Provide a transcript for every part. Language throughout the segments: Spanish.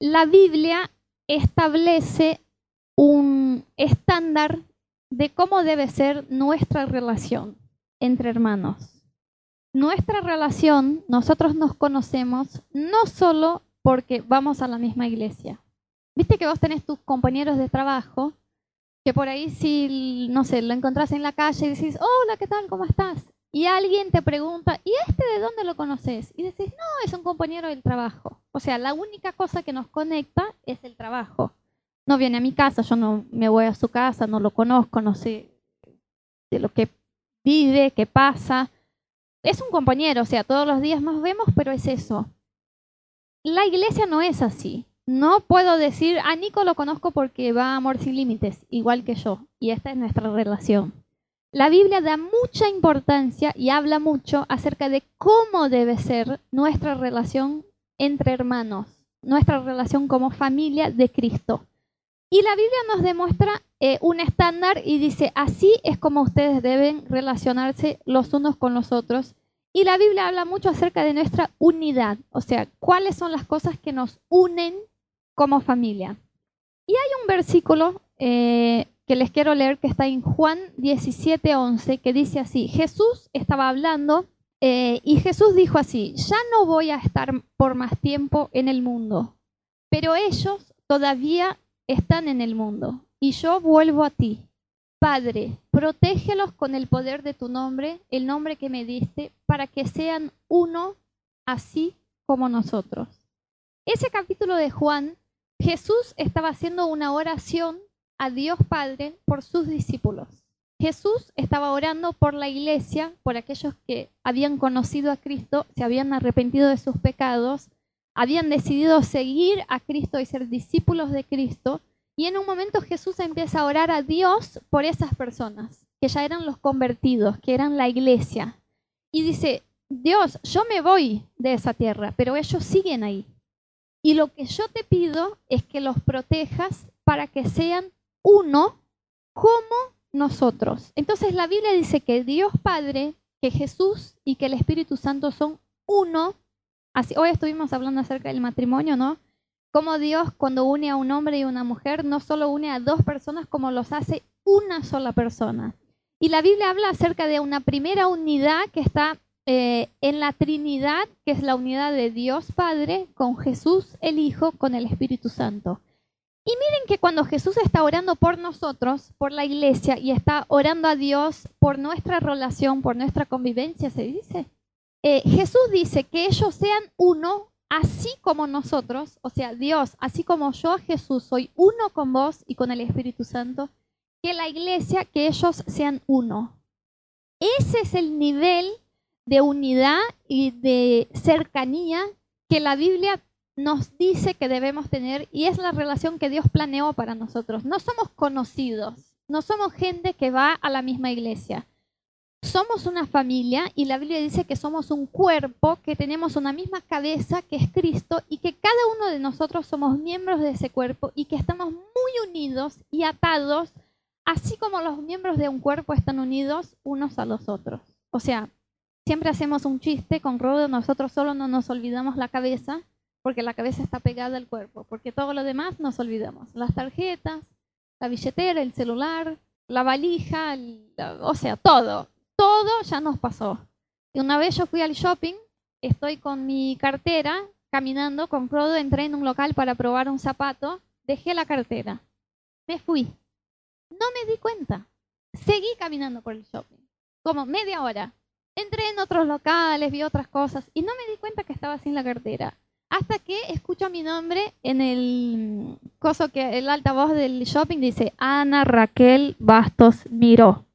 la Biblia establece un estándar de cómo debe ser nuestra relación entre hermanos. Nuestra relación, nosotros nos conocemos no solo porque vamos a la misma iglesia. Viste que vos tenés tus compañeros de trabajo, que por ahí si, no sé, lo encontrás en la calle y decís, hola, ¿qué tal? ¿Cómo estás? Y alguien te pregunta, ¿y este de dónde lo conoces? Y decís, no, es un compañero del trabajo. O sea, la única cosa que nos conecta es el trabajo. No viene a mi casa, yo no me voy a su casa, no lo conozco, no sé de lo que vive, qué pasa. Es un compañero, o sea, todos los días nos vemos, pero es eso. La iglesia no es así. No puedo decir, a Nico lo conozco porque va a Amor Sin Límites, igual que yo, y esta es nuestra relación. La Biblia da mucha importancia y habla mucho acerca de cómo debe ser nuestra relación entre hermanos, nuestra relación como familia de Cristo. Y la Biblia nos demuestra eh, un estándar y dice, así es como ustedes deben relacionarse los unos con los otros. Y la Biblia habla mucho acerca de nuestra unidad, o sea, cuáles son las cosas que nos unen como familia. Y hay un versículo eh, que les quiero leer que está en Juan 17, 11, que dice así, Jesús estaba hablando eh, y Jesús dijo así, ya no voy a estar por más tiempo en el mundo, pero ellos todavía están en el mundo y yo vuelvo a ti. Padre, protégelos con el poder de tu nombre, el nombre que me diste, para que sean uno así como nosotros. Ese capítulo de Juan, Jesús estaba haciendo una oración a Dios Padre por sus discípulos. Jesús estaba orando por la iglesia, por aquellos que habían conocido a Cristo, se habían arrepentido de sus pecados, habían decidido seguir a Cristo y ser discípulos de Cristo. Y en un momento Jesús empieza a orar a Dios por esas personas, que ya eran los convertidos, que eran la iglesia. Y dice, Dios, yo me voy de esa tierra, pero ellos siguen ahí. Y lo que yo te pido es que los protejas para que sean uno como nosotros. Entonces la Biblia dice que Dios Padre, que Jesús y que el Espíritu Santo son uno. Así, hoy estuvimos hablando acerca del matrimonio, ¿no? Como Dios cuando une a un hombre y una mujer, no solo une a dos personas, como los hace una sola persona. Y la Biblia habla acerca de una primera unidad que está eh, en la Trinidad, que es la unidad de Dios Padre con Jesús el Hijo, con el Espíritu Santo. Y miren que cuando Jesús está orando por nosotros, por la iglesia, y está orando a Dios por nuestra relación, por nuestra convivencia, se dice, eh, Jesús dice que ellos sean uno, así como nosotros, o sea, Dios, así como yo, Jesús, soy uno con vos y con el Espíritu Santo, que la iglesia, que ellos sean uno. Ese es el nivel de unidad y de cercanía que la Biblia nos dice que debemos tener y es la relación que Dios planeó para nosotros. No somos conocidos, no somos gente que va a la misma iglesia. Somos una familia y la Biblia dice que somos un cuerpo, que tenemos una misma cabeza que es Cristo y que cada uno de nosotros somos miembros de ese cuerpo y que estamos muy unidos y atados, así como los miembros de un cuerpo están unidos unos a los otros. O sea, siempre hacemos un chiste con Rodo, nosotros solo no nos olvidamos la cabeza, porque la cabeza está pegada al cuerpo, porque todo lo demás nos olvidamos. Las tarjetas, la billetera, el celular, la valija, o sea, todo, todo ya nos pasó. Y una vez yo fui al shopping, estoy con mi cartera, caminando con Prodo, entré en un local para probar un zapato, dejé la cartera, me fui. No me di cuenta. Seguí caminando por el shopping, como media hora. Entré en otros locales, vi otras cosas y no me di cuenta que estaba sin la cartera. Hasta que escucho mi nombre en el coso que el altavoz del shopping dice Ana Raquel Bastos Miró.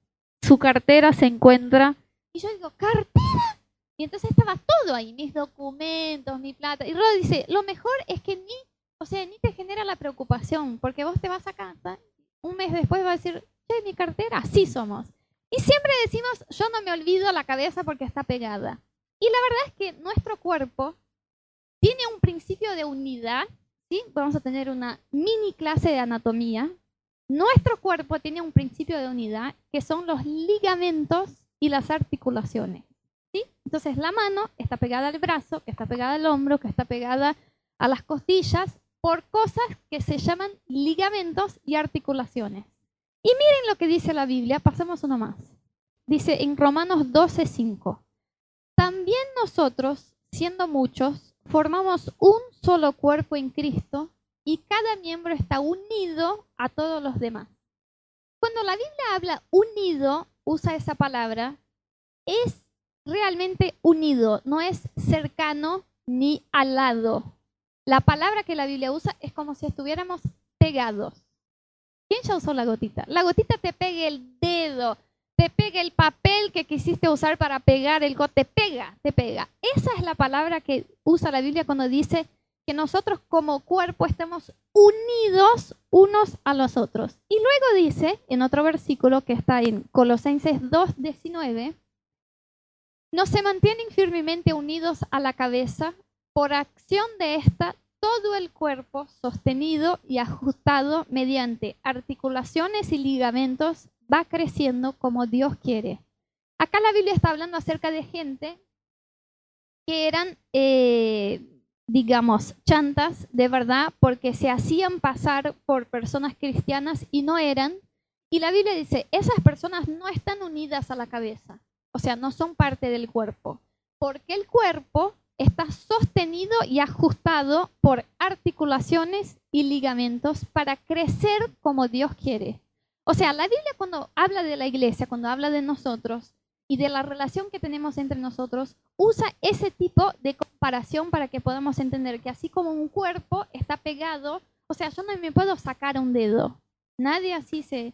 Su cartera se encuentra. Y yo digo, ¿cartera? Y entonces estaba todo ahí, mis documentos, mi plata. Y luego dice, lo mejor es que ni, o sea, ni te genera la preocupación, porque vos te vas a casa, un mes después vas a decir, che, mi cartera, así somos. Y siempre decimos, yo no me olvido la cabeza porque está pegada. Y la verdad es que nuestro cuerpo tiene un principio de unidad, ¿sí? Vamos a tener una mini clase de anatomía. Nuestro cuerpo tiene un principio de unidad que son los ligamentos y las articulaciones. ¿sí? Entonces la mano está pegada al brazo, que está pegada al hombro, que está pegada a las costillas, por cosas que se llaman ligamentos y articulaciones. Y miren lo que dice la Biblia, pasemos uno más. Dice en Romanos 12:5, también nosotros, siendo muchos, formamos un solo cuerpo en Cristo y cada miembro está unido a todos los demás. Cuando la Biblia habla unido, usa esa palabra, es realmente unido, no es cercano ni al lado. La palabra que la Biblia usa es como si estuviéramos pegados. ¿Quién ya usó la gotita? La gotita te pega el dedo, te pega el papel que quisiste usar para pegar el go, te pega, te pega. Esa es la palabra que usa la Biblia cuando dice que nosotros como cuerpo estamos unidos unos a los otros. Y luego dice, en otro versículo que está en Colosenses 2.19, no se mantienen firmemente unidos a la cabeza, por acción de esta, todo el cuerpo sostenido y ajustado mediante articulaciones y ligamentos va creciendo como Dios quiere. Acá la Biblia está hablando acerca de gente que eran eh, digamos, chantas de verdad porque se hacían pasar por personas cristianas y no eran. Y la Biblia dice, esas personas no están unidas a la cabeza, o sea, no son parte del cuerpo, porque el cuerpo está sostenido y ajustado por articulaciones y ligamentos para crecer como Dios quiere. O sea, la Biblia cuando habla de la iglesia, cuando habla de nosotros, y de la relación que tenemos entre nosotros, usa ese tipo de comparación para que podamos entender que así como un cuerpo está pegado, o sea, yo no me puedo sacar un dedo. Nadie así se,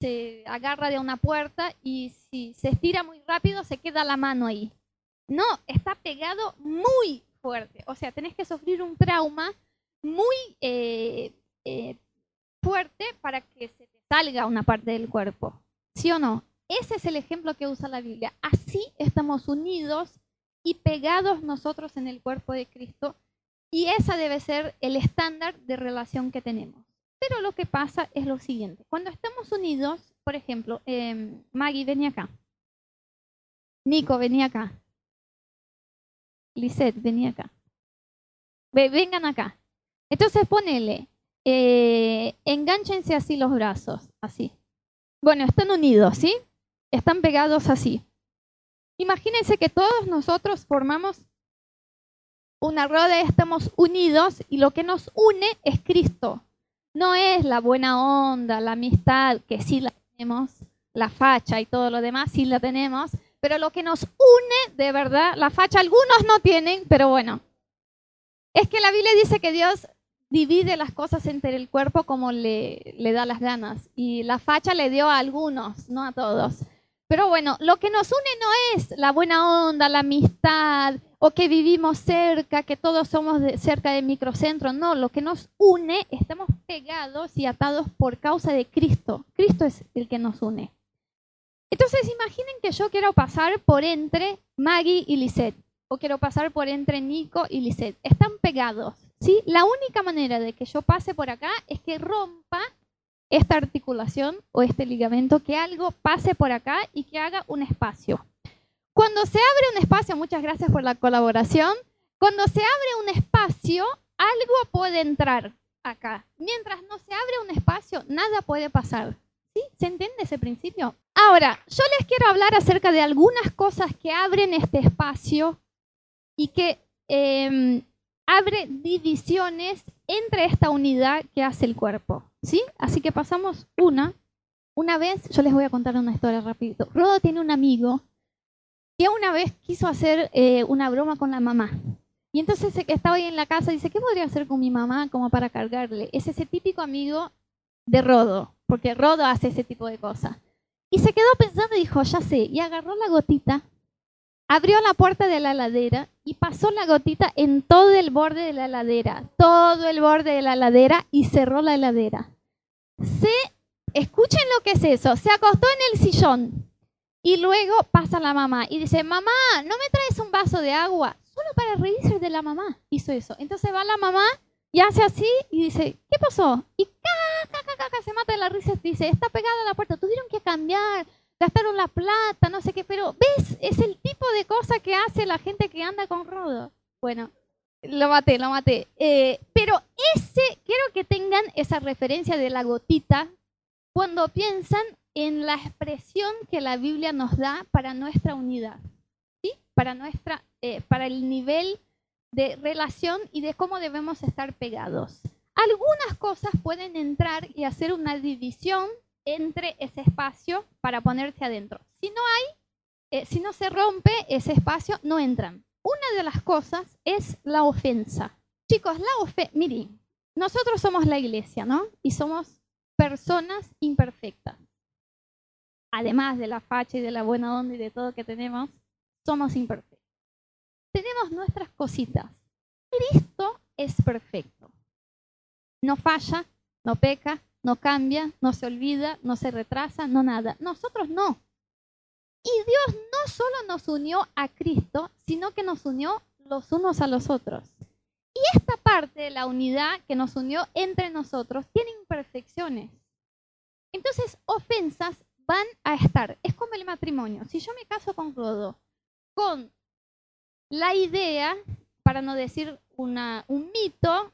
se agarra de una puerta y si se estira muy rápido se queda la mano ahí. No, está pegado muy fuerte. O sea, tenés que sufrir un trauma muy eh, eh, fuerte para que se salga una parte del cuerpo. ¿Sí o no? Ese es el ejemplo que usa la Biblia. Así estamos unidos y pegados nosotros en el cuerpo de Cristo y esa debe ser el estándar de relación que tenemos. Pero lo que pasa es lo siguiente. Cuando estamos unidos, por ejemplo, eh, Maggie, venía acá. Nico, venía acá. Lisette, venía acá. vengan acá. Entonces ponele, eh, así los brazos, así. Bueno, están unidos, ¿sí? están pegados así. Imagínense que todos nosotros formamos una rueda, estamos unidos y lo que nos une es Cristo. No es la buena onda, la amistad, que sí la tenemos, la facha y todo lo demás, sí la tenemos, pero lo que nos une de verdad, la facha algunos no tienen, pero bueno, es que la Biblia dice que Dios divide las cosas entre el cuerpo como le, le da las ganas y la facha le dio a algunos, no a todos. Pero bueno, lo que nos une no es la buena onda, la amistad, o que vivimos cerca, que todos somos cerca del microcentro. No, lo que nos une, estamos pegados y atados por causa de Cristo. Cristo es el que nos une. Entonces imaginen que yo quiero pasar por entre Maggie y Lisette, o quiero pasar por entre Nico y Lisette. Están pegados. ¿Sí? La única manera de que yo pase por acá es que rompa esta articulación o este ligamento, que algo pase por acá y que haga un espacio. Cuando se abre un espacio, muchas gracias por la colaboración, cuando se abre un espacio, algo puede entrar acá. Mientras no se abre un espacio, nada puede pasar. ¿Sí? ¿Se entiende ese principio? Ahora, yo les quiero hablar acerca de algunas cosas que abren este espacio y que eh, abre divisiones entre esta unidad que hace el cuerpo. ¿Sí? Así que pasamos una. Una vez, yo les voy a contar una historia rapidito. Rodo tiene un amigo que una vez quiso hacer eh, una broma con la mamá. Y entonces estaba ahí en la casa y dice, ¿qué podría hacer con mi mamá como para cargarle? Es ese típico amigo de Rodo, porque Rodo hace ese tipo de cosas. Y se quedó pensando y dijo, ya sé, y agarró la gotita abrió la puerta de la heladera y pasó la gotita en todo el borde de la heladera, todo el borde de la heladera y cerró la heladera. Se, escuchen lo que es eso, se acostó en el sillón y luego pasa la mamá y dice, mamá, ¿no me traes un vaso de agua? Solo para reírse de la mamá hizo eso. Entonces va la mamá y hace así y dice, ¿qué pasó? Y se mata de la risa dice, está pegada a la puerta, tuvieron que cambiar gastaron la plata, no sé qué, pero ¿ves? Es el tipo de cosa que hace la gente que anda con rodo. Bueno, Lo maté, lo maté. Eh, pero ese, quiero que tengan esa referencia de la gotita cuando piensan en la expresión que la Biblia nos da para nuestra unidad, ¿sí? para, nuestra, eh, para el nivel de relación y de cómo debemos estar pegados. Algunas cosas pueden entrar y hacer una división entre ese espacio para ponerse adentro. Si no hay, eh, si no se rompe ese espacio, no entran. Una de las cosas es la ofensa. Chicos, la ofensa, miren, nosotros somos la iglesia, ¿no? Y somos personas imperfectas. Además de la facha y de la buena onda y de todo que tenemos, somos imperfectos. Tenemos nuestras cositas. Cristo es perfecto. No falla, no peca, no cambia, no se olvida, no se retrasa, no nada. Nosotros no. Y Dios no solo nos unió a Cristo, sino que nos unió los unos a los otros. Y esta parte de la unidad que nos unió entre nosotros tiene imperfecciones. Entonces, ofensas van a estar. Es como el matrimonio. Si yo me caso con Rodo, con la idea, para no decir una, un mito,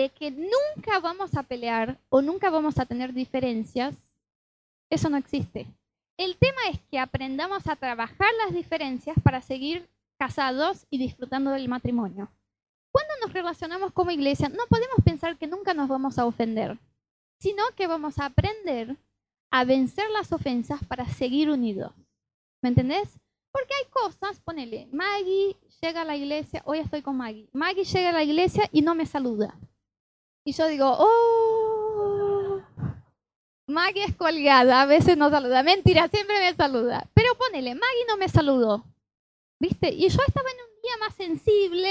de que nunca vamos a pelear o nunca vamos a tener diferencias, eso no existe. El tema es que aprendamos a trabajar las diferencias para seguir casados y disfrutando del matrimonio. Cuando nos relacionamos como iglesia, no podemos pensar que nunca nos vamos a ofender, sino que vamos a aprender a vencer las ofensas para seguir unidos. ¿Me entendés? Porque hay cosas, ponele, Maggie llega a la iglesia, hoy estoy con Maggie. Maggie llega a la iglesia y no me saluda. Y yo digo, oh, Maggie es colgada, a veces no saluda. Mentira, siempre me saluda. Pero ponele, Maggie no me saludó. ¿Viste? Y yo estaba en un día más sensible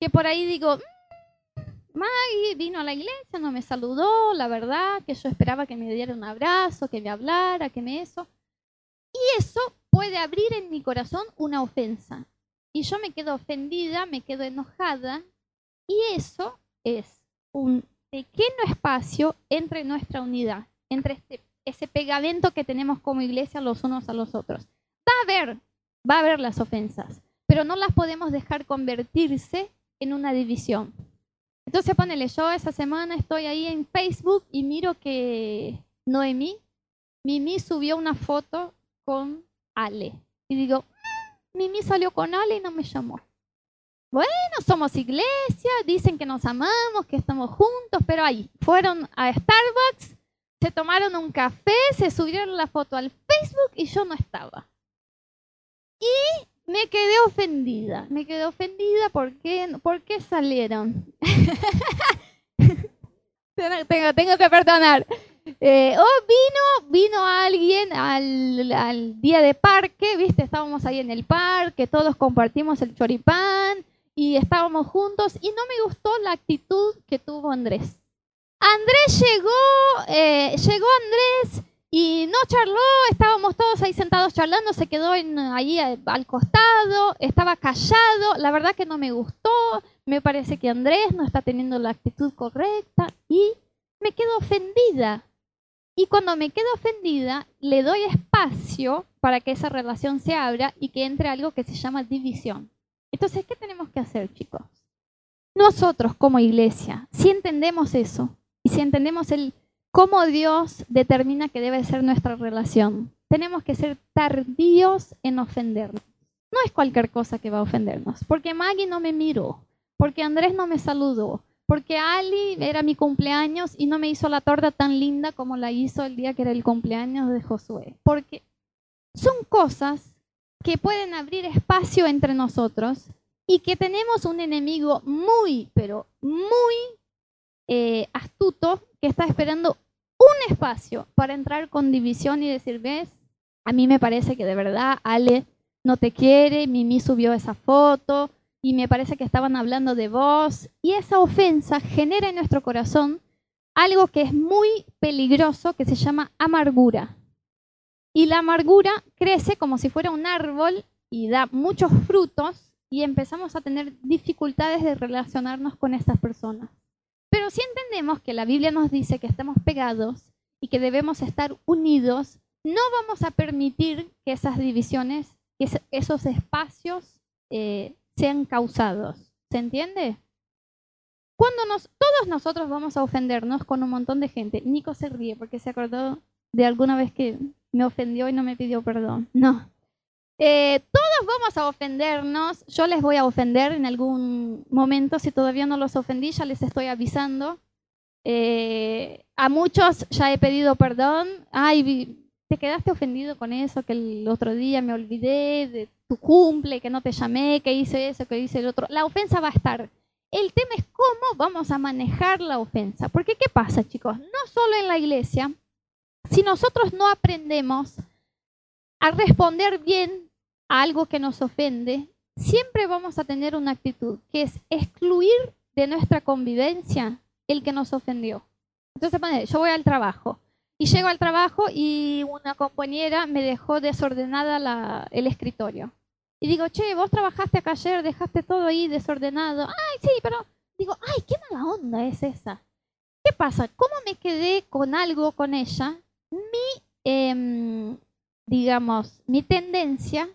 que por ahí digo, mm, Maggie vino a la iglesia, no me saludó, la verdad, que yo esperaba que me diera un abrazo, que me hablara, que me eso. Y eso puede abrir en mi corazón una ofensa. Y yo me quedo ofendida, me quedo enojada. Y eso es un pequeño espacio entre nuestra unidad entre ese, pegamento que tenemos como iglesia los unos a los otros. Va a haber, va a haber las ofensas, pero no las podemos dejar convertirse en una división. Entonces ponele, yo esa semana estoy ahí en Facebook y miro que Noemí, Mimi subió una foto con Ale. Y digo, mm, Mimi salió con Ale y no me llamó. Bueno, somos iglesia, dicen que nos amamos, que estamos juntos, pero ahí fueron a Starbucks se tomaron un café, se subieron la foto al Facebook y yo no estaba. Y me quedé ofendida. Me quedé ofendida porque, ¿por qué salieron? tengo, tengo, que perdonar. Eh, oh, vino, vino alguien al, al, día de parque, viste, estábamos ahí en el parque, todos compartimos el choripán y estábamos juntos y no me gustó la actitud que tuvo Andrés. Andrés llegó, eh, llegó Andrés y no charló, estábamos todos ahí sentados charlando, se quedó en, ahí al costado, estaba callado, la verdad que no me gustó, me parece que Andrés no está teniendo la actitud correcta y me quedo ofendida. Y cuando me quedo ofendida, le doy espacio para que esa relación se abra y que entre algo que se llama división. Entonces, ¿qué tenemos que hacer, chicos? Nosotros como iglesia, si entendemos eso, y si entendemos el cómo Dios determina que debe ser nuestra relación, tenemos que ser tardíos en ofendernos. No es cualquier cosa que va a ofendernos, porque Maggie no me miró, porque Andrés no me saludó, porque Ali era mi cumpleaños y no me hizo la torta tan linda como la hizo el día que era el cumpleaños de Josué. Porque son cosas que pueden abrir espacio entre nosotros y que tenemos un enemigo muy, pero muy eh, astuto que está esperando un espacio para entrar con división y decir, ves, a mí me parece que de verdad Ale no te quiere, Mimi subió esa foto y me parece que estaban hablando de vos. Y esa ofensa genera en nuestro corazón algo que es muy peligroso que se llama amargura. Y la amargura crece como si fuera un árbol y da muchos frutos y empezamos a tener dificultades de relacionarnos con estas personas. Pero si entendemos que la Biblia nos dice que estamos pegados y que debemos estar unidos, no vamos a permitir que esas divisiones, que esos espacios eh, sean causados, ¿Se entiende? Cuando nos, todos nosotros vamos a ofendernos con un montón de gente. Nico se ríe porque se acordó de alguna vez que me ofendió y no me pidió perdón. No. Eh, todos vamos a ofendernos. Yo les voy a ofender en algún momento. Si todavía no los ofendí, ya les estoy avisando. Eh, a muchos ya he pedido perdón. Ay, te quedaste ofendido con eso, que el otro día me olvidé de tu cumple, que no te llamé, que hice eso, que hice el otro. La ofensa va a estar. El tema es cómo vamos a manejar la ofensa. Porque ¿qué pasa, chicos? No solo en la iglesia, si nosotros no aprendemos a responder bien a algo que nos ofende, siempre vamos a tener una actitud que es excluir de nuestra convivencia el que nos ofendió. Entonces, yo voy al trabajo y llego al trabajo y una compañera me dejó desordenada el escritorio. Y digo, che, vos trabajaste acá ayer, dejaste todo ahí desordenado. Ay, sí, pero digo, ay, qué mala onda es esa. ¿Qué pasa? ¿Cómo me quedé con algo con ella? Mi, em, digamos, mi tendencia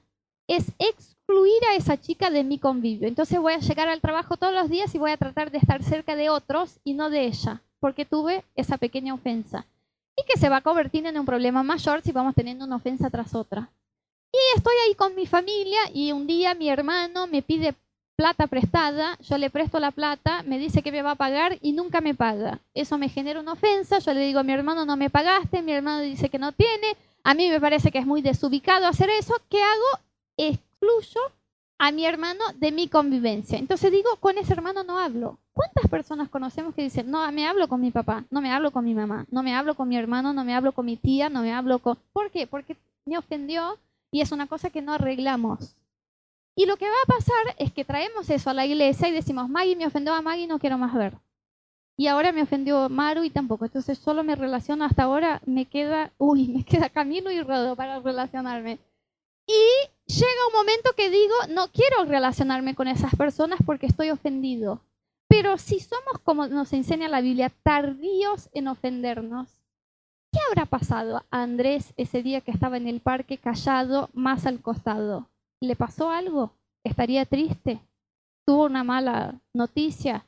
es excluir a esa chica de mi convivio. Entonces voy a llegar al trabajo todos los días y voy a tratar de estar cerca de otros y no de ella, porque tuve esa pequeña ofensa. Y que se va a en un problema mayor si vamos teniendo una ofensa tras otra. Y estoy ahí con mi familia y un día mi hermano me pide plata prestada, yo le presto la plata, me dice que me va a pagar y nunca me paga. Eso me genera una ofensa, yo le digo a mi hermano no me pagaste, mi hermano dice que no tiene, a mí me parece que es muy desubicado hacer eso, ¿qué hago? excluyo a mi hermano de mi convivencia. Entonces digo, con ese hermano no hablo. ¿Cuántas personas conocemos que dicen, no, me hablo con mi papá, no me hablo con mi mamá, no me hablo con mi hermano, no me hablo con mi tía, no me hablo con... ¿Por qué? Porque me ofendió y es una cosa que no arreglamos. Y lo que va a pasar es que traemos eso a la iglesia y decimos, Maggie me ofendió a Maggie, no quiero más ver. Y ahora me ofendió Maru y tampoco. Entonces solo me relaciono hasta ahora, me queda, uy, me queda camino y rodo para relacionarme. Y llega un momento que digo, no quiero relacionarme con esas personas porque estoy ofendido. Pero si somos, como nos enseña la Biblia, tardíos en ofendernos, ¿qué habrá pasado a Andrés ese día que estaba en el parque callado, más al costado? ¿Le pasó algo? ¿Estaría triste? ¿Tuvo una mala noticia?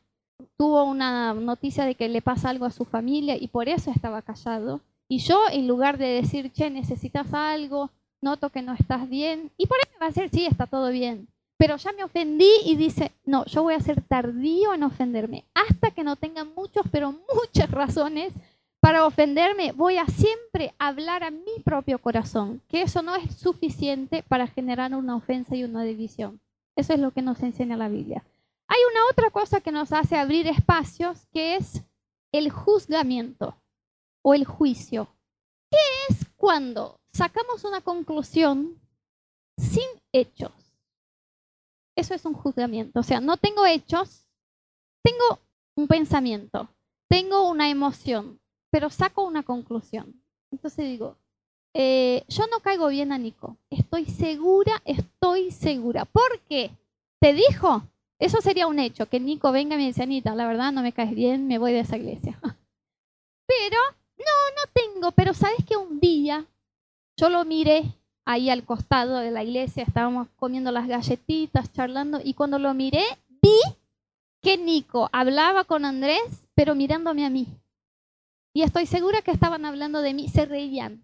¿Tuvo una noticia de que le pasa algo a su familia y por eso estaba callado? Y yo, en lugar de decir, che, necesitas algo, noto que no estás bien. Y por ahí me va a decir, sí, está todo bien. Pero ya me ofendí y dice, no, yo voy a ser tardío en ofenderme. Hasta que no tenga muchos, pero muchas razones para ofenderme, voy a siempre hablar a mi propio corazón, que eso no es suficiente para generar una ofensa y una división. Eso es lo que nos enseña la Biblia. Hay una otra cosa que nos hace abrir espacios, que es el juzgamiento o el juicio. ¿Qué es cuando sacamos una conclusión sin hechos. Eso es un juzgamiento. O sea, no tengo hechos, tengo un pensamiento, tengo una emoción, pero saco una conclusión. Entonces digo, eh, yo no caigo bien a Nico. Estoy segura, estoy segura. ¿Por qué? ¿Te dijo? Eso sería un hecho, que Nico venga y me dice, Anita, la verdad no me caes bien, me voy de esa iglesia. Pero, no, no tengo, pero sabes que un día yo lo miré ahí al costado de la iglesia, estábamos comiendo las galletitas, charlando, y cuando lo miré, vi que Nico hablaba con Andrés, pero mirándome a mí. Y estoy segura que estaban hablando de mí, se reían.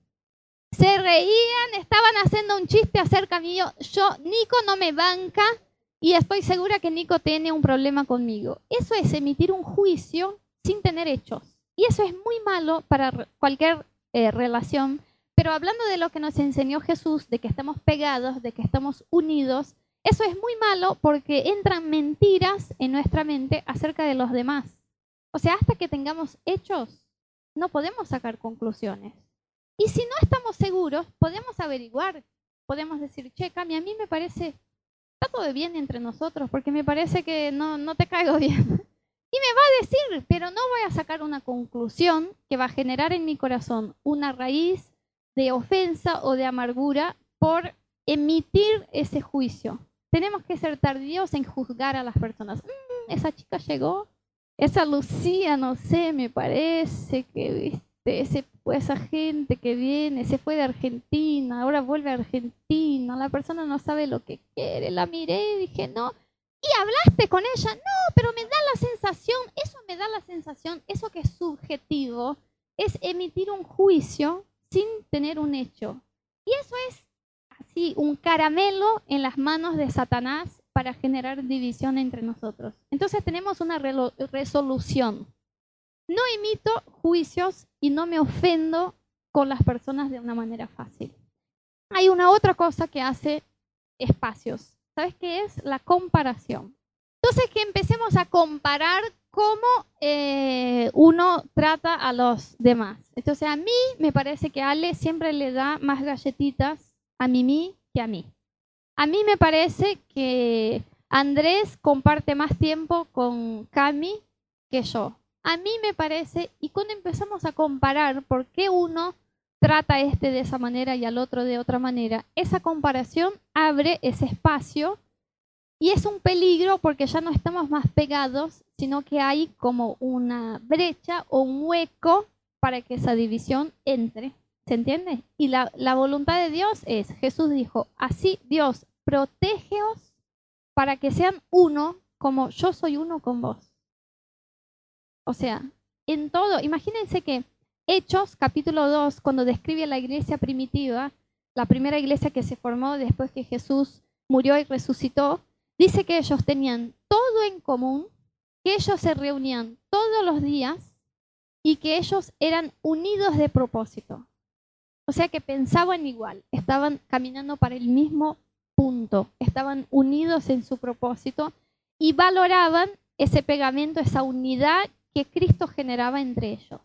Se reían, estaban haciendo un chiste acerca mío. Yo, Nico no me banca y estoy segura que Nico tiene un problema conmigo. Eso es emitir un juicio sin tener hechos. Y eso es muy malo para cualquier eh, relación pero hablando de lo que nos enseñó Jesús, de que estamos pegados, de que estamos unidos, eso es muy malo porque entran mentiras en nuestra mente acerca de los demás. O sea, hasta que tengamos hechos, no podemos sacar conclusiones. Y si no estamos seguros, podemos averiguar, podemos decir, che, Cami, a mí me parece, está todo bien entre nosotros, porque me parece que no, no te caigo bien. Y me va a decir, pero no voy a sacar una conclusión que va a generar en mi corazón una raíz de ofensa o de amargura por emitir ese juicio. Tenemos que ser tardíos en juzgar a las personas. Mm, esa chica llegó, esa Lucía, no sé, me parece que viste, ese, esa gente que viene, se fue de Argentina, ahora vuelve a Argentina, la persona no sabe lo que quiere, la miré dije, no, y hablaste con ella. No, pero me da la sensación, eso me da la sensación, eso que es subjetivo, es emitir un juicio sin tener un hecho. Y eso es así, un caramelo en las manos de Satanás para generar división entre nosotros. Entonces tenemos una resolución. No emito juicios y no me ofendo con las personas de una manera fácil. Hay una otra cosa que hace espacios. ¿Sabes qué es? La comparación. Entonces que empecemos a comparar cómo eh, uno trata a los demás. Entonces a mí me parece que Ale siempre le da más galletitas a Mimi que a mí. A mí me parece que Andrés comparte más tiempo con Cami que yo. A mí me parece, y cuando empezamos a comparar por qué uno trata este de esa manera y al otro de otra manera, esa comparación abre ese espacio y es un peligro porque ya no estamos más pegados, sino que hay como una brecha o un hueco para que esa división entre. ¿Se entiende? Y la, voluntad de Dios es, Jesús dijo, así Dios, protégeos para que sean uno como yo soy uno con vos. O sea, en todo, imagínense que Hechos capítulo 2, cuando describe la iglesia primitiva, la primera iglesia que se formó después que Jesús murió y resucitó, dice que ellos tenían todo en común, que ellos se reunían todos los días y que ellos eran unidos de propósito. O sea que pensaban igual, estaban caminando para el mismo punto, estaban unidos en su propósito y valoraban ese pegamento, esa unidad que Cristo generaba entre ellos.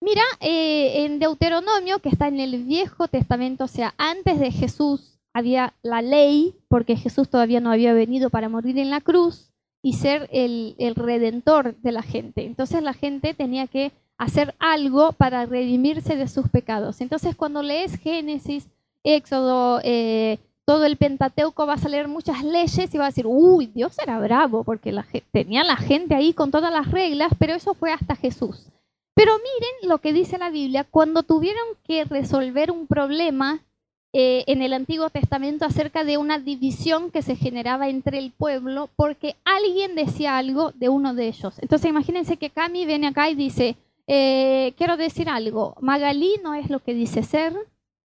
Mira, eh, en Deuteronomio, que está en el Viejo Testamento, o sea, antes de Jesús había la ley, porque Jesús todavía no había venido para morir en la cruz y ser el, el redentor de la gente. Entonces la gente tenía que hacer algo para redimirse de sus pecados. Entonces cuando lees Génesis, Éxodo, eh, todo el Pentateuco vas a leer muchas leyes y vas a decir, uy, Dios era bravo porque tenía la gente ahí con todas las reglas, pero eso fue hasta Jesús. Pero miren lo que dice la Biblia, cuando tuvieron que resolver un problema eh, en el Antiguo Testamento acerca de una división que se generaba entre el pueblo porque alguien decía algo de uno de ellos. Entonces imagínense que Cami viene acá y dice, eh, quiero decir algo, Magalí no es lo que dice ser,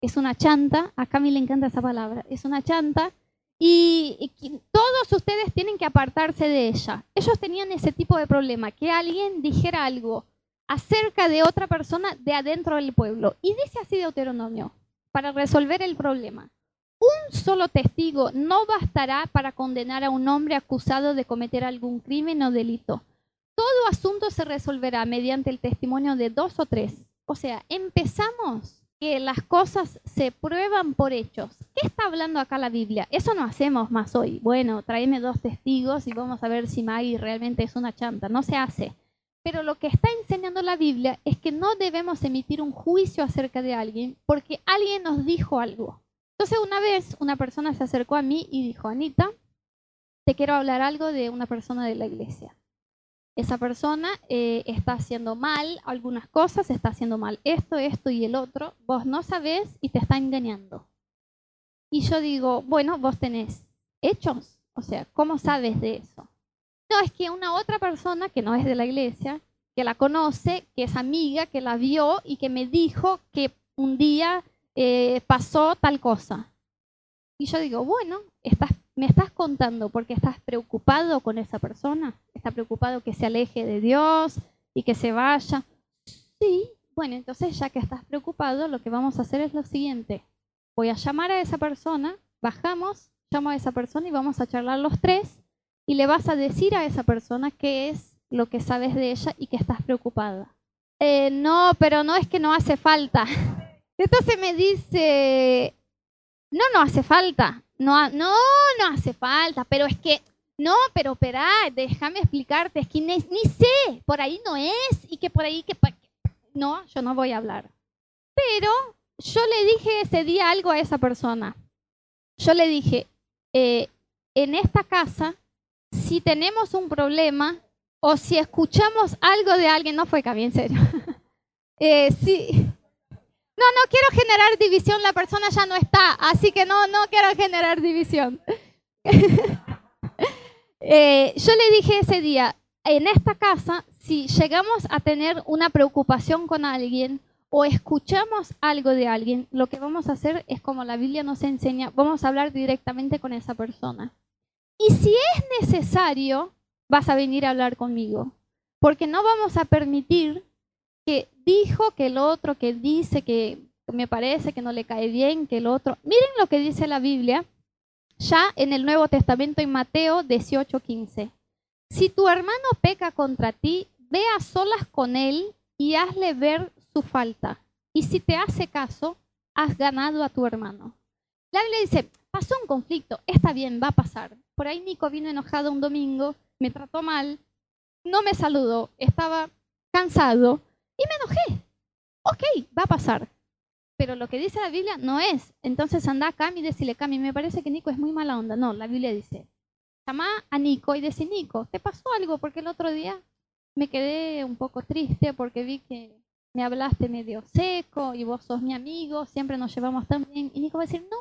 es una chanta, a Cami le encanta esa palabra, es una chanta, y, todos ustedes tienen que apartarse de ella. Ellos tenían ese tipo de problema, que alguien dijera algo acerca de otra persona de adentro del pueblo. Y dice así Deuteronomio, para resolver el problema. Un solo testigo no bastará para condenar a un hombre acusado de cometer algún crimen o delito todo asunto se resolverá mediante el testimonio de dos o tres. O sea, empezamos que las cosas se prueban por hechos. ¿Qué está hablando acá la Biblia? Eso no hacemos más hoy. Bueno, tráeme dos testigos y vamos a ver si Maggie realmente es una chanta. No se hace. Pero lo que está enseñando la Biblia es que no debemos emitir un juicio acerca de alguien porque alguien nos dijo algo. Entonces una vez una persona se acercó a mí y dijo, Anita, te quiero hablar algo de una persona de la iglesia esa persona eh, está haciendo mal algunas cosas, está haciendo mal esto, esto y el otro, vos no sabés y te está engañando. Y yo digo, bueno, vos tenés hechos, o sea, ¿cómo sabes de eso? No, es que una otra persona que no es de la iglesia, que la conoce, que es amiga, que la vio y que me dijo que un día eh, pasó tal cosa. Y yo digo, bueno, estás ¿Me estás contando porque estás preocupado con esa persona? ¿Estás preocupado que se aleje de Dios y que se vaya? Sí, bueno, entonces ya que estás preocupado, lo que vamos a hacer es lo siguiente. Voy a llamar a esa persona, bajamos, llamo a esa persona y vamos a charlar los tres y le vas a decir a esa persona qué es lo que sabes de ella y que estás preocupada. Eh, no, pero no es que no hace falta. Entonces me dice, no, no hace falta. No, no, no hace falta, pero es que, no, pero espera, déjame explicarte, es que ni, sé, por ahí no es, y que por ahí que... No, yo no voy a hablar. Pero yo le dije ese día algo a esa persona. Yo le dije, eh, en esta casa, si tenemos un problema o si escuchamos algo de alguien, no fue Cami, en serio. eh, sí, no, no quiero generar división, la persona ya no está, así que no, no quiero generar división. Eh, yo le dije ese día, en esta casa, si llegamos a tener una preocupación con alguien o escuchamos algo de alguien, lo que vamos a hacer es como la Biblia nos enseña, vamos a hablar directamente con esa persona. Y si es necesario, vas a venir a hablar conmigo, porque no vamos a permitir que dijo que el otro, que dice que me parece que no le cae bien, que el otro. Miren lo que dice la Biblia ya en el Nuevo Testamento en Mateo 18:15. Si tu hermano peca contra ti, ve a solas con él y hazle ver su falta. Y si te hace caso, has ganado a tu hermano. La Biblia dice, pasó un conflicto, está bien, va a pasar. Por ahí Nico vino enojado un domingo, me trató mal, no me saludó, estaba cansado y me enojé. Ok, va a pasar. Pero lo que dice la Biblia no es. Entonces anda a Cami y decirle, Cami, me parece que Nico es muy mala onda. No, la Biblia dice, llama a Nico y dice, Nico, ¿te pasó algo? Porque el otro día me quedé un poco triste porque vi que me hablaste medio seco y vos sos mi amigo, siempre nos llevamos tan bien. Y Nico va a decir, no,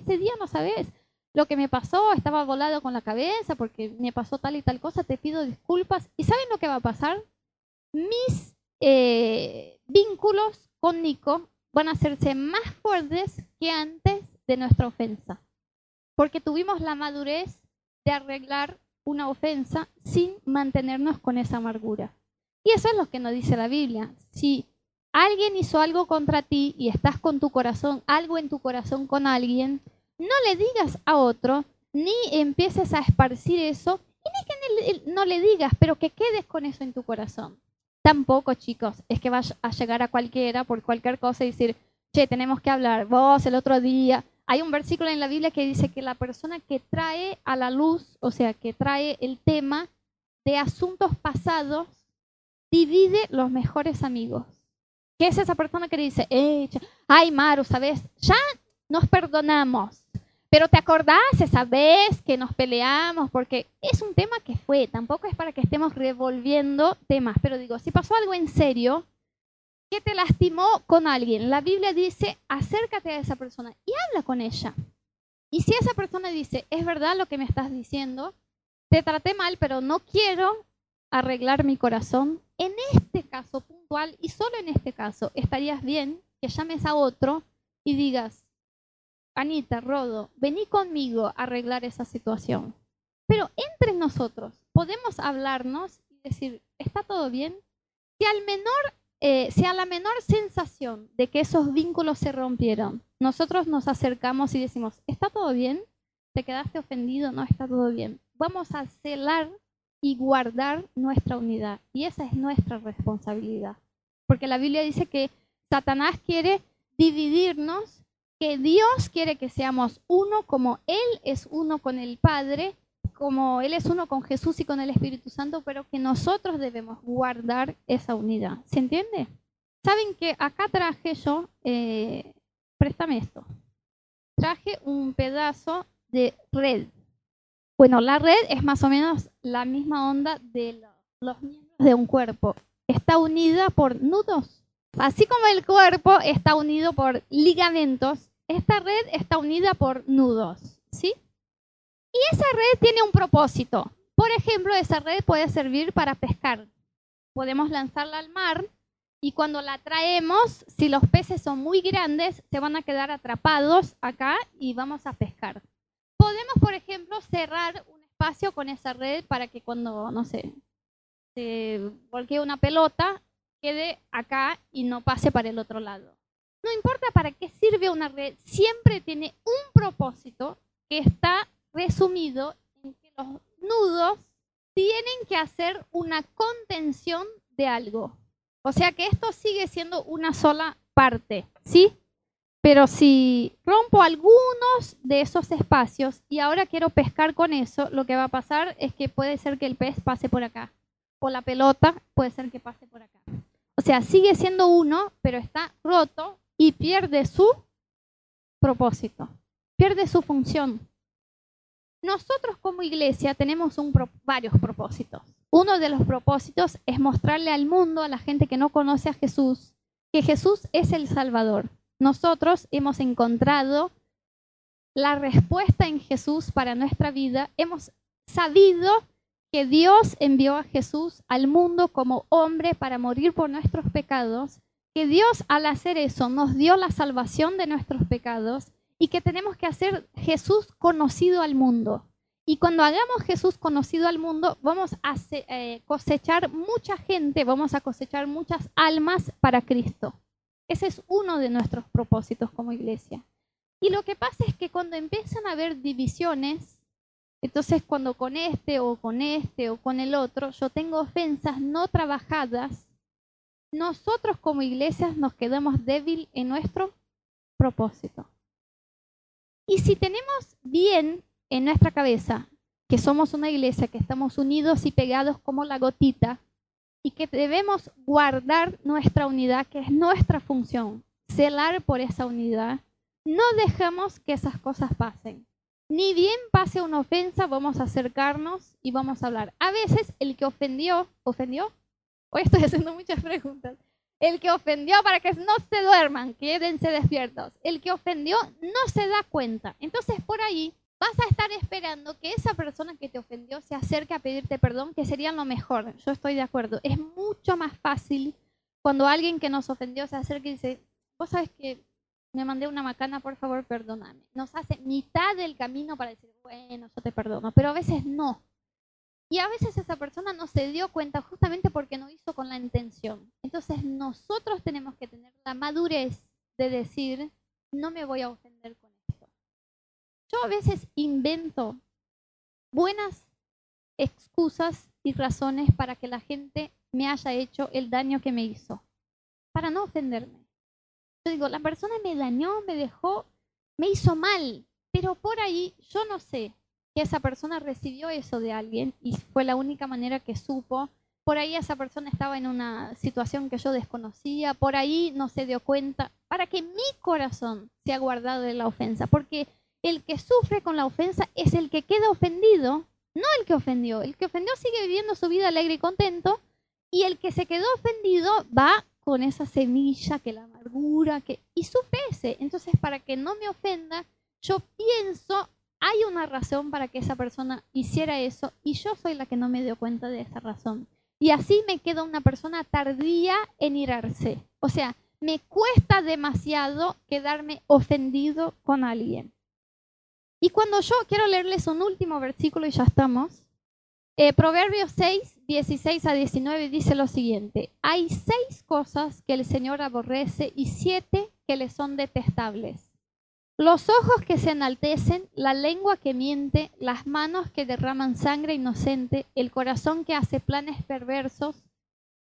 ese día no sabes lo que me pasó, estaba volado con la cabeza porque me pasó tal y tal cosa, te pido disculpas. ¿Y saben lo que va a pasar? Mis eh, vínculos con Nico van a hacerse más fuertes que antes de nuestra ofensa, porque tuvimos la madurez de arreglar una ofensa sin mantenernos con esa amargura. Y eso es lo que nos dice la Biblia. Si alguien hizo algo contra ti y estás con tu corazón, algo en tu corazón con alguien, no le digas a otro, ni empieces a esparcir eso, y ni que no le digas, pero que quedes con eso en tu corazón. Tampoco, chicos, es que vas a llegar a cualquiera por cualquier cosa y decir, che, tenemos que hablar, vos el otro día. Hay un versículo en la Biblia que dice que la persona que trae a la luz, o sea, que trae el tema de asuntos pasados, divide los mejores amigos. ¿Qué es esa persona que dice, eh, ay, Maru, ¿sabes? Ya nos perdonamos. Pero te acordás esa vez que nos peleamos, porque es un tema que fue, tampoco es para que estemos revolviendo temas, pero digo, si pasó algo en serio, que te lastimó con alguien, la Biblia dice, acércate a esa persona y habla con ella. Y si esa persona dice, es verdad lo que me estás diciendo, te traté mal, pero no quiero arreglar mi corazón, en este caso puntual y solo en este caso, estarías bien que llames a otro y digas, Anita, Rodo, vení conmigo a arreglar esa situación. Pero entre nosotros podemos hablarnos y decir, ¿está todo bien? Si, al menor, eh, si a la menor sensación de que esos vínculos se rompieron, nosotros nos acercamos y decimos, ¿está todo bien? ¿Te quedaste ofendido? No, está todo bien. Vamos a celar y guardar nuestra unidad. Y esa es nuestra responsabilidad. Porque la Biblia dice que Satanás quiere dividirnos que Dios quiere que seamos uno como Él es uno con el Padre, como Él es uno con Jesús y con el Espíritu Santo, pero que nosotros debemos guardar esa unidad. ¿Se entiende? Saben que acá traje yo, eh, préstame esto, traje un pedazo de red. Bueno, la red es más o menos la misma onda de los miembros de un cuerpo. Está unida por nudos. Así como el cuerpo está unido por ligamentos, esta red está unida por nudos, ¿sí? Y esa red tiene un propósito. Por ejemplo, esa red puede servir para pescar. Podemos lanzarla al mar y cuando la traemos, si los peces son muy grandes, se van a quedar atrapados acá y vamos a pescar. Podemos, por ejemplo, cerrar un espacio con esa red para que cuando, no sé, se volquee una pelota, quede acá y no pase para el otro lado. No importa para qué sirve una red, siempre tiene un propósito que está resumido en que los nudos tienen que hacer una contención de algo. O sea que esto sigue siendo una sola parte, ¿sí? Pero si rompo algunos de esos espacios y ahora quiero pescar con eso, lo que va a pasar es que puede ser que el pez pase por acá. O la pelota puede ser que pase por acá. O sea, sigue siendo uno, pero está roto y pierde su propósito, pierde su función. Nosotros como iglesia tenemos varios propósitos. Uno de los propósitos es mostrarle al mundo, a la gente que no conoce a Jesús, que Jesús es el Salvador. Nosotros hemos encontrado la respuesta en Jesús para nuestra vida, hemos sabido que Dios envió a Jesús al mundo como hombre para morir por nuestros pecados, que Dios al hacer eso nos dio la salvación de nuestros pecados y que tenemos que hacer Jesús conocido al mundo. Y cuando hagamos Jesús conocido al mundo, vamos a eh, cosechar mucha gente, vamos a cosechar muchas almas para Cristo. Ese es uno de nuestros propósitos como iglesia. Y lo que pasa es que cuando empiezan a haber divisiones, entonces cuando con este o con este o con el otro yo tengo ofensas no trabajadas, nosotros como iglesias nos quedamos débil en nuestro propósito. Y si tenemos bien en nuestra cabeza que somos una iglesia, que estamos unidos y pegados como la gotita y que debemos guardar nuestra unidad, que es nuestra función, celar por esa unidad, no dejamos que esas cosas pasen. Ni bien pase una ofensa, vamos a acercarnos y vamos a hablar. A veces el que ofendió, ¿ofendió? Hoy estoy haciendo muchas preguntas. El que ofendió para que no se duerman, quédense despiertos. El que ofendió no se da cuenta. Entonces por ahí vas a estar esperando que esa persona que te ofendió se acerque a pedirte perdón, que sería lo mejor. Yo estoy de acuerdo. Es mucho más fácil cuando alguien que nos ofendió se acerca y dice, vos sabes que me mandé una macana, por favor, perdóname. Nos hace mitad del camino para decir, bueno, yo te perdono, pero a veces no. Y a veces esa persona no se dio cuenta justamente porque no hizo con la intención. Entonces nosotros tenemos que tener la madurez de decir, no me voy a ofender con yo a veces invento buenas excusas y razones para que la gente me haya hecho el daño que me hizo, para no ofenderme. Digo, la persona me dañó, me dejó, me hizo mal, pero por ahí yo no sé que esa persona recibió eso de alguien y fue la única manera que supo. Por ahí esa persona estaba en una situación que yo desconocía, por ahí no se dio cuenta, para que mi corazón sea guardado de la ofensa, porque el que sufre con la ofensa es el que queda ofendido, no el que ofendió. El que ofendió sigue viviendo su vida alegre y contento y el que se quedó ofendido va con esa semilla que la amargura que y sufre ese. Entonces, para que no me ofenda, yo pienso hay una razón para que esa persona hiciera eso y yo soy la que no me dio cuenta de esa razón. Y así me queda una persona tardía en irarse. O sea, me cuesta demasiado quedarme ofendido con alguien. Y cuando yo quiero leerles un último versículo y ya estamos, eh, Proverbios 6, 16 a 19 dice lo siguiente, hay seis cosas que el Señor aborrece y siete que le son detestables. Los ojos que se enaltecen, la lengua que miente, las manos que derraman sangre inocente, el corazón que hace planes perversos,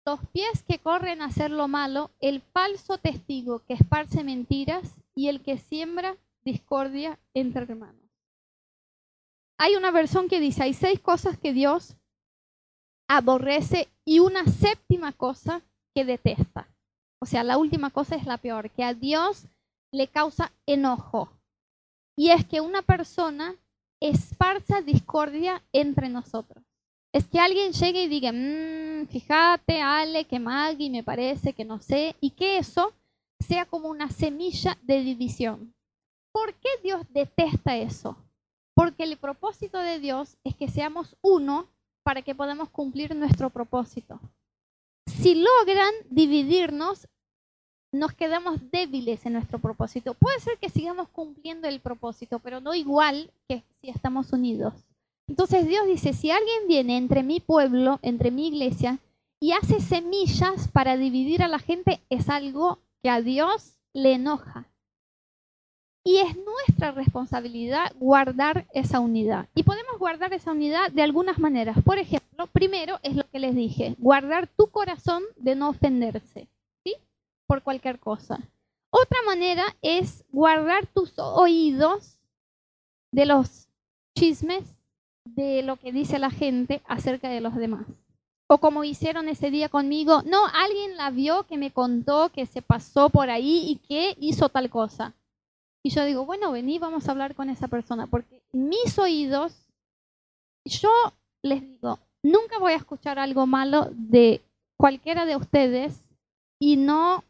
los pies que corren a hacer lo malo, el falso testigo que esparce mentiras y el que siembra discordia entre hermanos hay una versión que dice, hay seis cosas que Dios aborrece y una séptima cosa que detesta. O sea, la última cosa es la peor, que a Dios le causa enojo. Y es que una persona esparza discordia entre nosotros. Es que alguien llegue y diga, mmm, fíjate, Ale, que Maggie me parece, que no sé, y que eso sea como una semilla de división. ¿Por qué Dios detesta eso? Porque el propósito de Dios es que seamos uno para que podamos cumplir nuestro propósito. Si logran dividirnos, nos quedamos débiles en nuestro propósito. Puede ser que sigamos cumpliendo el propósito, pero no igual que si estamos unidos. Entonces Dios dice, si alguien viene entre mi pueblo, entre mi iglesia, y hace semillas para dividir a la gente, es algo que a Dios le enoja. Y es nuestra responsabilidad guardar esa unidad. Y podemos guardar esa unidad de algunas maneras. Por ejemplo, primero es lo que les dije, guardar tu corazón de no ofenderse, ¿sí? Por cualquier cosa. Otra manera es guardar tus oídos de los chismes, de lo que dice la gente acerca de los demás. O como hicieron ese día conmigo, no, alguien la vio que me contó que se pasó por ahí y que hizo tal cosa. Y yo digo, bueno, vení, vamos a hablar con esa persona, porque mis oídos, yo les digo, nunca voy a escuchar algo malo de cualquiera de ustedes y no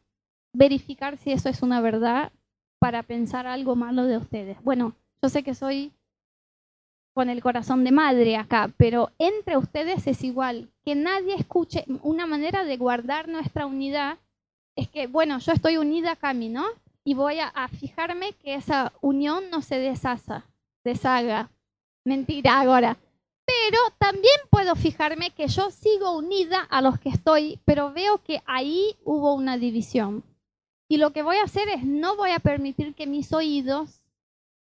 verificar si eso es una verdad para pensar algo malo de ustedes. Bueno, yo sé que soy con el corazón de madre acá, pero entre ustedes es igual. Que nadie escuche una manera de guardar nuestra unidad. Es que, bueno, yo estoy unida a Cami, ¿no? Y voy a, fijarme que esa unión no se deshaga, deshaga. Mentira ahora. Pero también puedo fijarme que yo sigo unida a los que estoy, pero veo que ahí hubo una división. Y lo que voy a hacer es no voy a permitir que mis oídos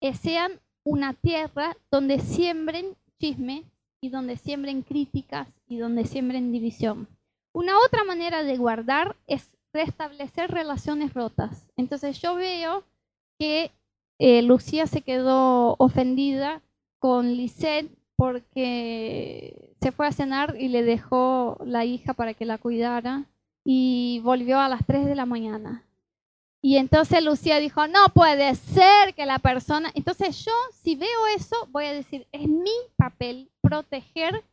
eh, sean una tierra donde siembren chisme y donde siembren críticas y donde siembren división. Una otra manera de guardar es restablecer relaciones rotas. Entonces yo veo que eh, Lucía se quedó ofendida con Lisette porque se fue a cenar y le dejó la hija para que la cuidara y volvió a las 3 de la mañana. Y entonces Lucía dijo, no puede ser que la persona... Entonces yo, si veo eso, voy a decir, es mi papel proteger,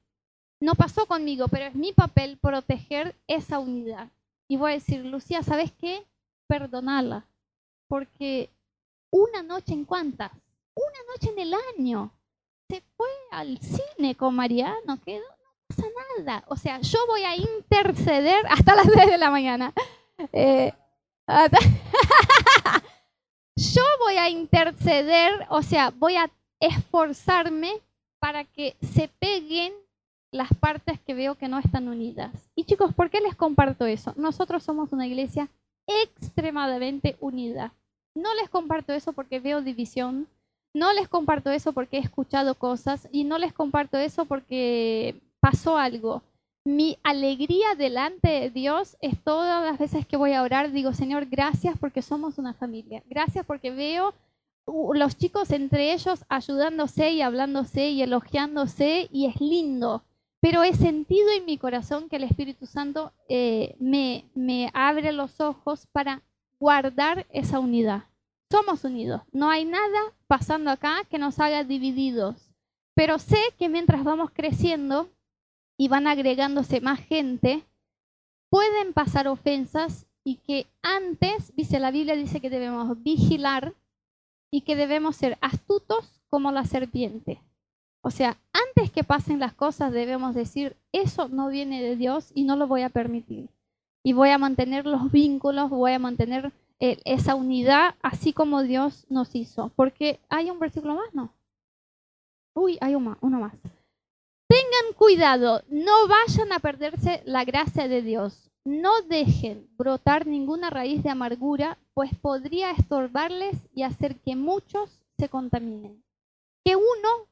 no pasó conmigo, pero es mi papel proteger esa unidad. Y voy a decir, Lucía, ¿sabes qué? Perdonala. Porque una noche en cuántas? Una noche en el año. Se fue al cine con Mariano, quedó, no pasa nada. O sea, yo voy a interceder hasta las 10 de la mañana. Eh, Yo voy a interceder, o sea, voy a esforzarme para que se peguen las partes que veo que no están unidas. Y chicos, ¿por qué les comparto eso? Nosotros somos una iglesia extremadamente unida. No les comparto eso porque veo división, no les comparto eso porque he escuchado cosas y no les comparto eso porque pasó algo mi alegría delante de Dios es todas las veces que voy a orar, digo, Señor, gracias porque somos una familia. Gracias porque veo los chicos entre ellos ayudándose y hablándose y elogiándose y es lindo. Pero he sentido en mi corazón que el Espíritu Santo eh, me, me abre los ojos para guardar esa unidad. Somos unidos. No hay nada pasando acá que nos haga divididos. Pero sé que mientras vamos creciendo, y van agregándose más gente, pueden pasar ofensas y que antes, dice la Biblia, dice que debemos vigilar y que debemos ser astutos como la serpiente. O sea, antes que pasen las cosas debemos decir, eso no viene de Dios y no lo voy a permitir. Y voy a mantener los vínculos, voy a mantener eh, esa unidad así como Dios nos hizo. Porque hay un versículo más, ¿no? Uy, hay uno más. Tengan cuidado, no vayan a perderse la gracia de Dios. No dejen brotar ninguna raíz de amargura, pues podría estorbarles y hacer que muchos se contaminen. Que uno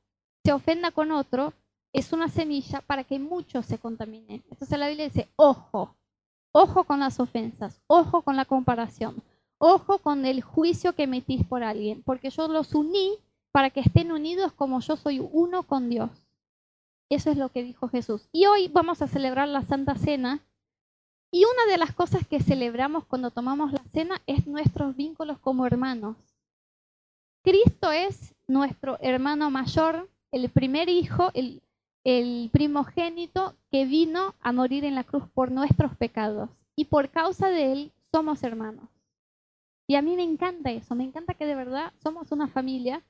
se ofenda con otro es una semilla para que muchos se contaminen. Entonces la Biblia dice, ojo, ojo con las ofensas, ojo con la comparación, ojo con el juicio que emitís por alguien, porque yo los uní para que estén unidos como yo soy uno con Dios. Eso es lo que dijo Jesús. Y hoy vamos a celebrar la Santa Cena. Y una de las cosas que celebramos cuando tomamos la cena es nuestros vínculos como hermanos. Cristo es nuestro hermano mayor, el primer hijo, el, primogénito que vino a morir en la cruz por nuestros pecados. Y por causa de él somos hermanos. Y a mí me encanta eso, me encanta que de verdad somos una familia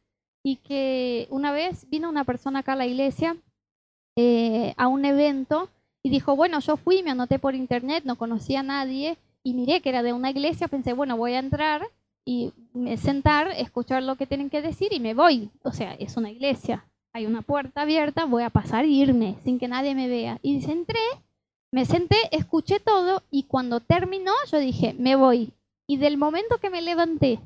y que una vez vino una persona acá a la iglesia eh, a un evento y dijo, bueno, yo fui, me anoté por internet, no conocía a nadie y miré que era de una iglesia, pensé, bueno, voy a entrar y me sentar, escuchar lo que tienen que decir y me voy. O sea, es una iglesia, hay una puerta abierta, voy a pasar e irme sin que nadie me vea. Y entré, me senté, escuché todo y cuando terminó yo dije, me voy. Y del momento que me levanté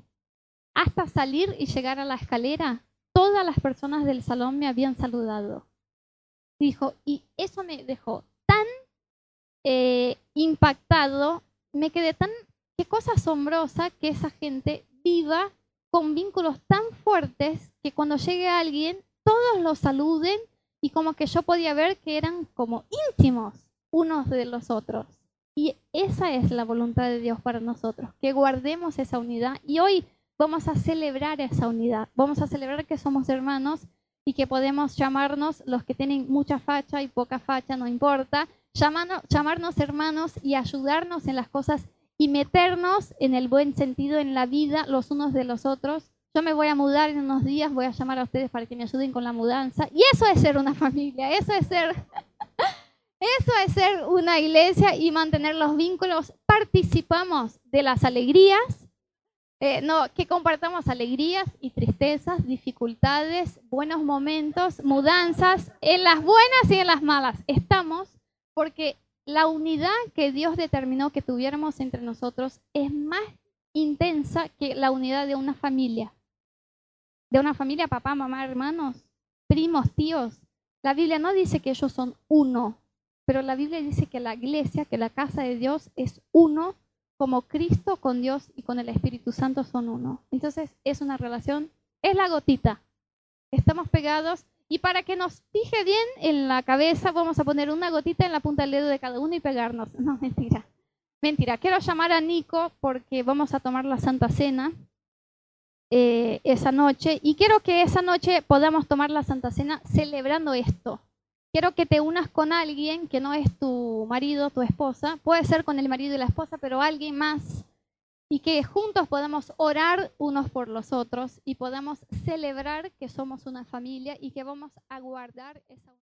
hasta salir y llegar a la escalera, todas las personas del salón me habían saludado. Dijo, y eso me dejó tan eh, impactado, me quedé tan, qué cosa asombrosa que esa gente viva con vínculos tan fuertes que cuando llegue alguien, todos lo saluden y como que yo podía ver que eran como íntimos unos de los otros. Y esa es la voluntad de Dios para nosotros, que guardemos esa unidad. Y hoy vamos a celebrar esa unidad, vamos a celebrar que somos hermanos y que podemos llamarnos los que tienen mucha facha y poca facha, no importa, llamarnos, llamarnos hermanos y ayudarnos en las cosas y meternos en el buen sentido en la vida los unos de los otros, yo me voy a mudar en unos días, voy a llamar a ustedes para que me ayuden con la mudanza. Y eso es ser una familia, eso es ser, eso es ser una iglesia y mantener los vínculos. Participamos de las alegrías, eh, no, que compartamos alegrías y tristezas, dificultades, buenos momentos, mudanzas, en las buenas y en las malas. Estamos porque la unidad que Dios determinó que tuviéramos entre nosotros es más intensa que la unidad de una familia. De una familia, papá, mamá, hermanos, primos, tíos. La Biblia no dice que ellos son uno, pero la Biblia dice que la iglesia, que la casa de Dios es uno como Cristo con Dios y con el Espíritu Santo son uno. Entonces es una relación, es la gotita. Estamos pegados y para que nos fije bien en la cabeza vamos a poner una gotita en la punta del dedo de cada uno y pegarnos. No, mentira. Mentira. Quiero llamar a Nico porque vamos a tomar la Santa Cena eh, esa noche y quiero que esa noche podamos tomar la Santa Cena celebrando esto. Quiero que te unas con alguien que no es tu marido, tu esposa, puede ser con el marido y la esposa, pero alguien más, y que juntos podamos orar unos por los otros y podamos celebrar que somos una familia y que vamos a guardar esa